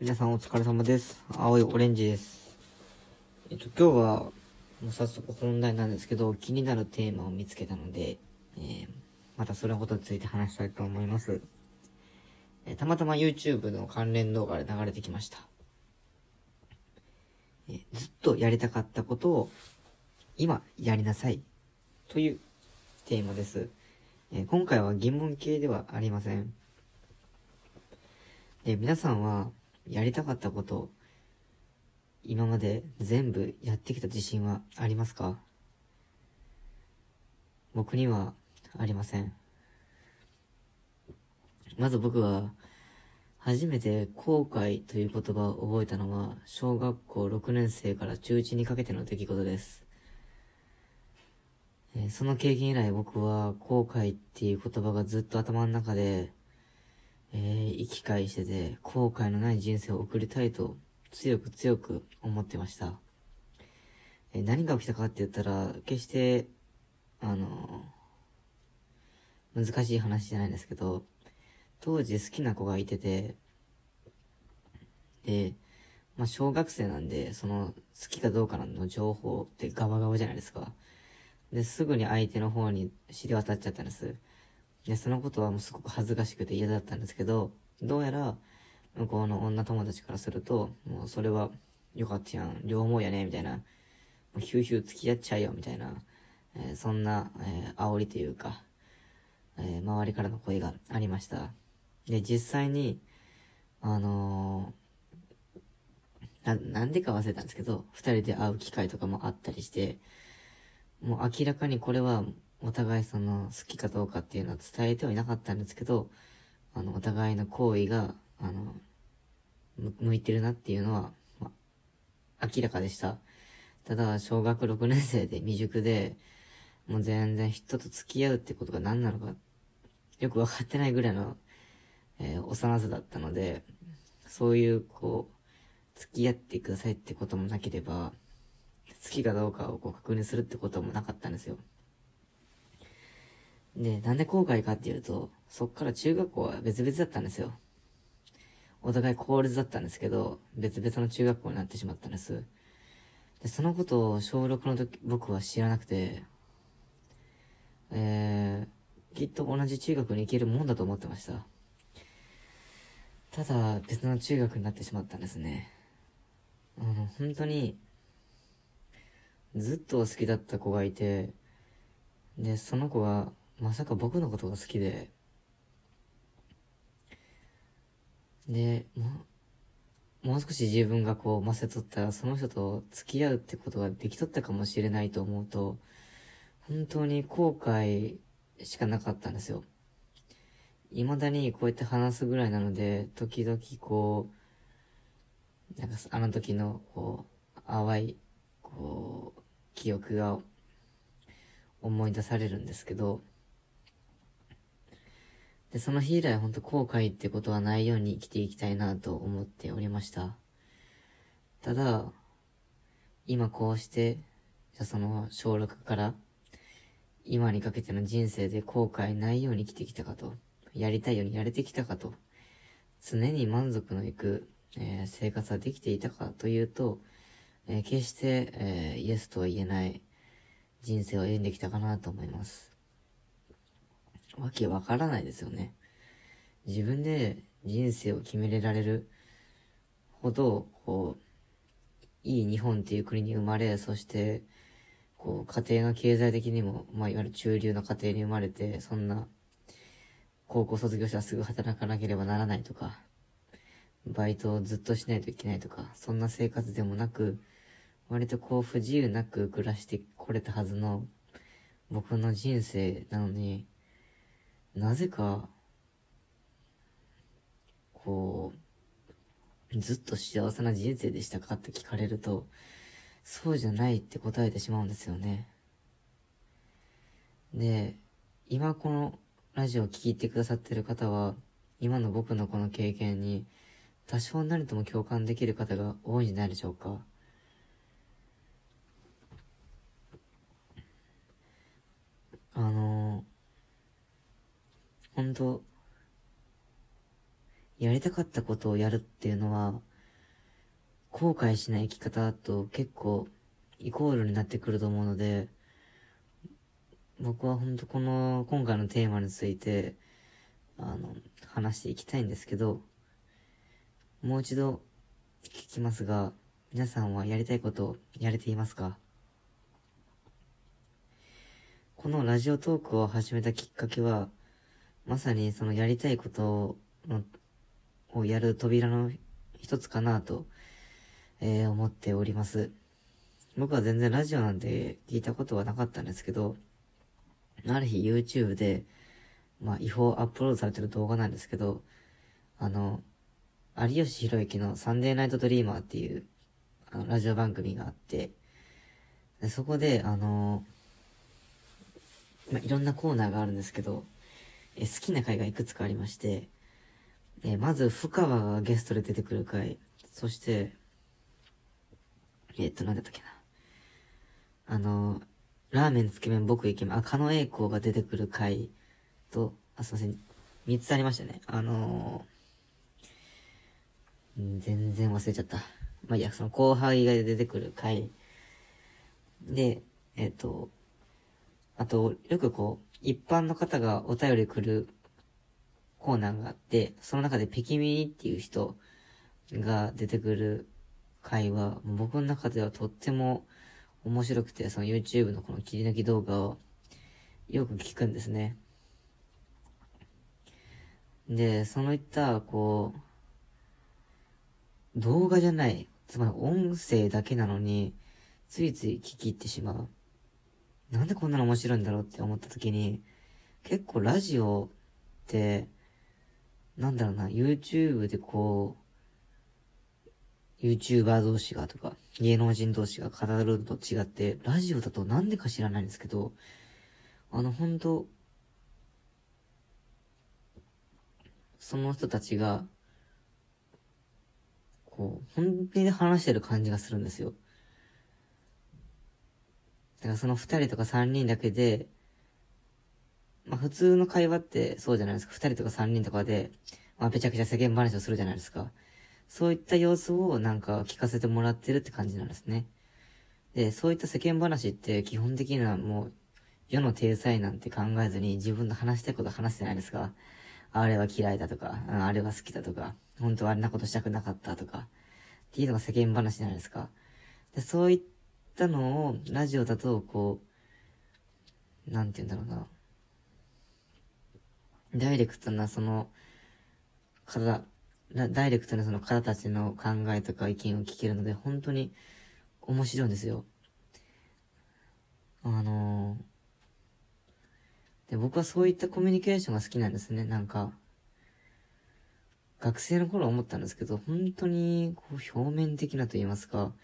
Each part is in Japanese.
皆さんお疲れ様です。青いオレンジです。えっと、今日は、もう早速本題なんですけど、気になるテーマを見つけたので、えーまたそのことについて話したいと思います。えーたまたま YouTube の関連動画で流れてきました。えーずっとやりたかったことを、今やりなさい。というテーマです。えー今回は疑問系ではありません。で、皆さんは、やりたかったこと、今まで全部やってきた自信はありますか？僕にはありません。まず僕は、初めて後悔という言葉を覚えたのは、小学校6年生から中1にかけての出来事です。その経験以来僕は後悔っていう言葉がずっと頭の中で、えー、生き返してて、後悔のない人生を送りたいと強く強く思ってました。えー何が起きたかって言ったら、決して、あのー難しい話じゃないんですけど、当時好きな子がいてて、で、まあ、小学生なんで、その、好きかどうかの情報ってガバガバじゃないですか。で、すぐに相手の方に尻渡っちゃったんです。で、そのことはもうすごく恥ずかしくて嫌だったんですけど、どうやら、向こうの女友達からすると、もうそれは、よかったやん、両思いやね、みたいな、もうヒューヒュー付き合っちゃえよ、みたいな、えーそんな、えー煽りというか、えー周りからの声がありました。で、実際に、あのーな、なんでか忘れたんですけど、二人で会う機会とかもあったりして、もう明らかにこれはお互いその好きかどうかっていうのは伝えてはいなかったんですけど、あの、お互いの行為が、あの、向いてるなっていうのは、ま、明らかでした。ただ、小学6年生で未熟で、もう全然人と付き合うってことが何なのか、よく分かってないぐらいの、えー幼さだったので、そういう、こう、付き合ってくださいってこともなければ、好きかどうかをこう確認するってこともなかったんですよ。で、なんで後悔かっていうと、そっから中学校は別々だったんですよ。お互い公立だったんですけど、別々の中学校になってしまったんです。で、そのことを小6の時、僕は知らなくて、えー、きっと同じ中学に行けるもんだと思ってました。ただ、別の中学になってしまったんですね。あの、本当に、ずっと好きだった子がいて、で、その子が、まさか僕のことが好きで、で、もう、もう少し自分がこう、ませとったら、その人と付き合うってことができとったかもしれないと思うと、本当に後悔しかなかったんですよ。未だにこうやって話すぐらいなので、時々こう、なんかあの時の、こう、淡い、こう、記憶が思い出されるんですけど、で、その日以来本当後悔ってことはないように生きていきたいなと思っておりました。ただ、今こうして、じゃその小6から今にかけての人生で後悔ないように生きてきたかと、やりたいようにやれてきたかと、常に満足のいく、えー生活はできていたかというと、えー決して、えーイエスとは言えない人生を歩んできたかなと思います。わけわからないですよね。自分で人生を決めれられるほど、こう、いい日本っていう国に生まれ、そして、こう、家庭が経済的にも、まあ、いわゆる中流の家庭に生まれて、そんな、高校卒業したらすぐ働かなければならないとか、バイトをずっとしないといけないとか、そんな生活でもなく、割とこう不自由なく暮らしてこれたはずの僕の人生なのに、なぜか、こう、ずっと幸せな人生でしたかって聞かれると、そうじゃないって答えてしまうんですよね。で、今このラジオを聞いてくださってる方は、今の僕のこの経験に、多少なりとも共感できる方が多いんじゃないでしょうか。あの本当やりたかったことをやるっていうのは、後悔しない生き方と結構イコールになってくると思うので、僕は本当この今回のテーマについて、あの、話していきたいんですけど、もう一度聞きますが、皆さんはやりたいことをやれていますか？このラジオトークを始めたきっかけは、まさにそのやりたいことをやる扉の一つかなと、えー、思っております。僕は全然ラジオなんて聞いたことはなかったんですけど、ある日 YouTube で、まあ違法アップロードされてる動画なんですけど、あの、有吉弘行のサンデーナイトドリーマーっていう、あの、ラジオ番組があって、でそこで、あの、まあ、いろんなコーナーがあるんですけど、え好きな回がいくつかありまして、えまず、深川がゲストで出てくる回、そして、えっと、なんだったっけな。あの、ラーメンつけ麺僕イケメン、赤野栄光が出てくる回と、あ、すいません。三つありましたね。あのー、全然忘れちゃった。まあ、いや、その後輩が出てくる回。で、えっ、と、あと、よくこう、一般の方がお便り来るコーナーがあって、その中でペキミニっていう人が出てくる回は、僕の中ではとっても面白くて、その YouTube のこの切り抜き動画をよく聞くんですね。で、そのいった、こう、動画じゃない、つまり音声だけなのに、ついつい聞き入ってしまう。なんでこんなの面白いんだろうって思った時に、結構ラジオって、なんだろうな、YouTube でこう、YouTuber 同士がとか、芸能人同士が語るのと違って、ラジオだとなんでか知らないんですけど、あの、本当その人たちが、こう、本気で話してる感じがするんですよ。だからその二人とか三人だけで、まあ普通の会話ってそうじゃないですか。二人とか三人とかで、まあぺちゃくちゃ世間話をするじゃないですか。そういった様子をなんか聞かせてもらってるって感じなんですね。で、そういった世間話って基本的にはもう世の体裁なんて考えずに自分の話したいこと話してないですか。あれは嫌いだとか、あれは好きだとか、本当はあんなことしたくなかったとか、っていうのが世間話じゃないですか。で、そういったのをラジオだとこう、なんて言うんだろうな。ダイレクトなその、方、ダイレクトなその方たちの考えとか意見を聞けるので、本当に面白いんですよ。あのー、で、僕はそういったコミュニケーションが好きなんですね、なんか。学生の頃思ったんですけど、本当に、こう、表面的なと言いますか、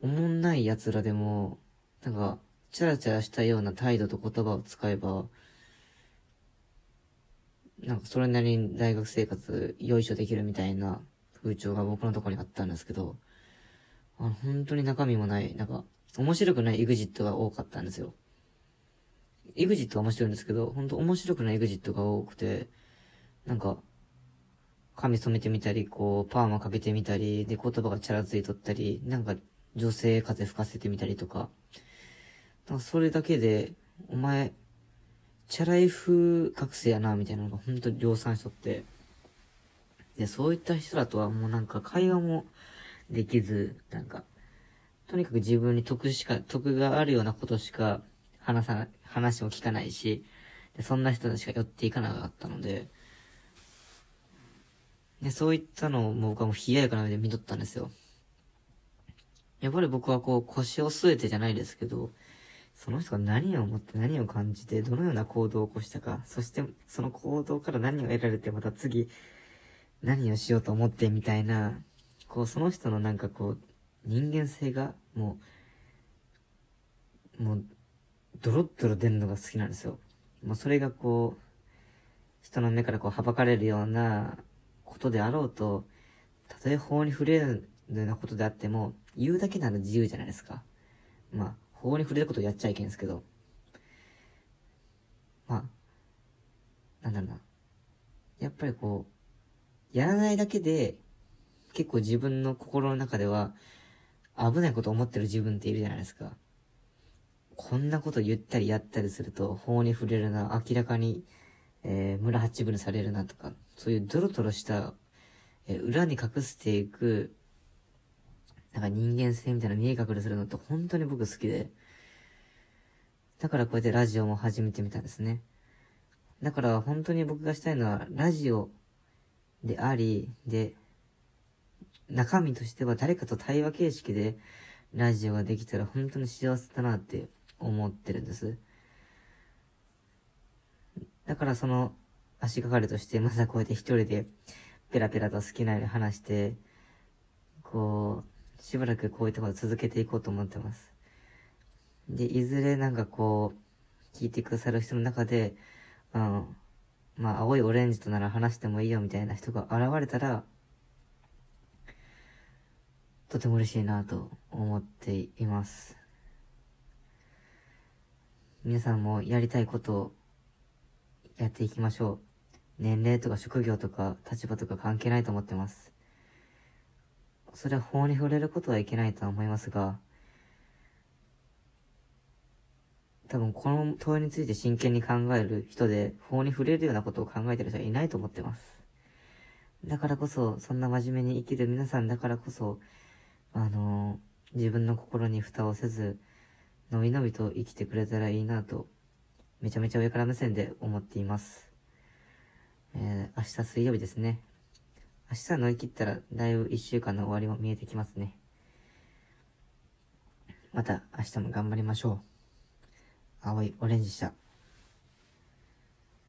おもんない奴らでも、なんか、チャラチャラしたような態度と言葉を使えば、なんかそれなりに大学生活よいしょできるみたいな風潮が僕のところにあったんですけど、あ本当に中身もない、なんか、面白くない EXIT が多かったんですよ。EXIT は面白いんですけど、本当面白くない EXIT が多くて、なんか、髪染めてみたり、こう、パーマかけてみたり、で、言葉がチャラついとったり、なんか、女性風吹かせてみたりとか、なんかそれだけで、お前、チャラい風学生やな、みたいなのが本当に量産しとって。で、そういった人らとはもうなんか会話もできず、なんか、とにかく自分に得しか、得があるようなことしか話さ、話も聞かないし、でそんな人たちが寄っていかなかったので、で、そういったのをもう僕はもう冷ややかな目で見とったんですよ。やっぱり僕はこう腰を据えてじゃないですけど、その人が何を思って何を感じて、どのような行動を起こしたか、そしてその行動から何を得られて、また次、何をしようと思ってみたいな、こう、その人のなんかこう、人間性が、もう、もう、ドロッドロ出るのが好きなんですよ。もうそれがこう、人の目からこう、はばかれるようなことであろうと、たとえ法に触れるようなことであっても、言うだけなら自由じゃないですか。まあ、法に触れることやっちゃいけんですけど、まあ、なんだろうな。やっぱりこう、やらないだけで、結構自分の心の中では、危ないこと思ってる自分っているじゃないですか。こんなこと言ったりやったりすると、法に触れるな、明らかに、えー、村八分されるなとか、そういうドロドロした、えー、裏に隠していく、なんか人間性みたいな見え隠れするのって本当に僕好きで、だからこうやってラジオも始めてみたんですね。だから本当に僕がしたいのは、ラジオであり、で、中身としては誰かと対話形式でラジオができたら本当に幸せだなって思ってるんです。だからその足がかりとしてまずはこうやって一人でペラペラと好きなように話して、こう、しばらくこういったこと続けていこうと思ってます。で、いずれなんかこう、聞いてくださる人の中で、うん、まあ、青いオレンジとなら話してもいいよみたいな人が現れたら、とても嬉しいなと思っています。皆さんもやりたいことをやっていきましょう。年齢とか職業とか立場とか関係ないと思ってます。それは法に触れることはいけないとは思いますが、多分この問いについて真剣に考える人で法に触れるようなことを考えてる人はいないと思ってます。だからこそ、そんな真面目に生きる皆さんだからこそ、あの、自分の心に蓋をせず、のびのびと生きてくれたらいいなと、めちゃめちゃ上から目線で思っています。えー、明日水曜日ですね。明日乗り切ったら、だいぶ一週間の終わりも見えてきますね。また明日も頑張りましょう。青いオレンジした。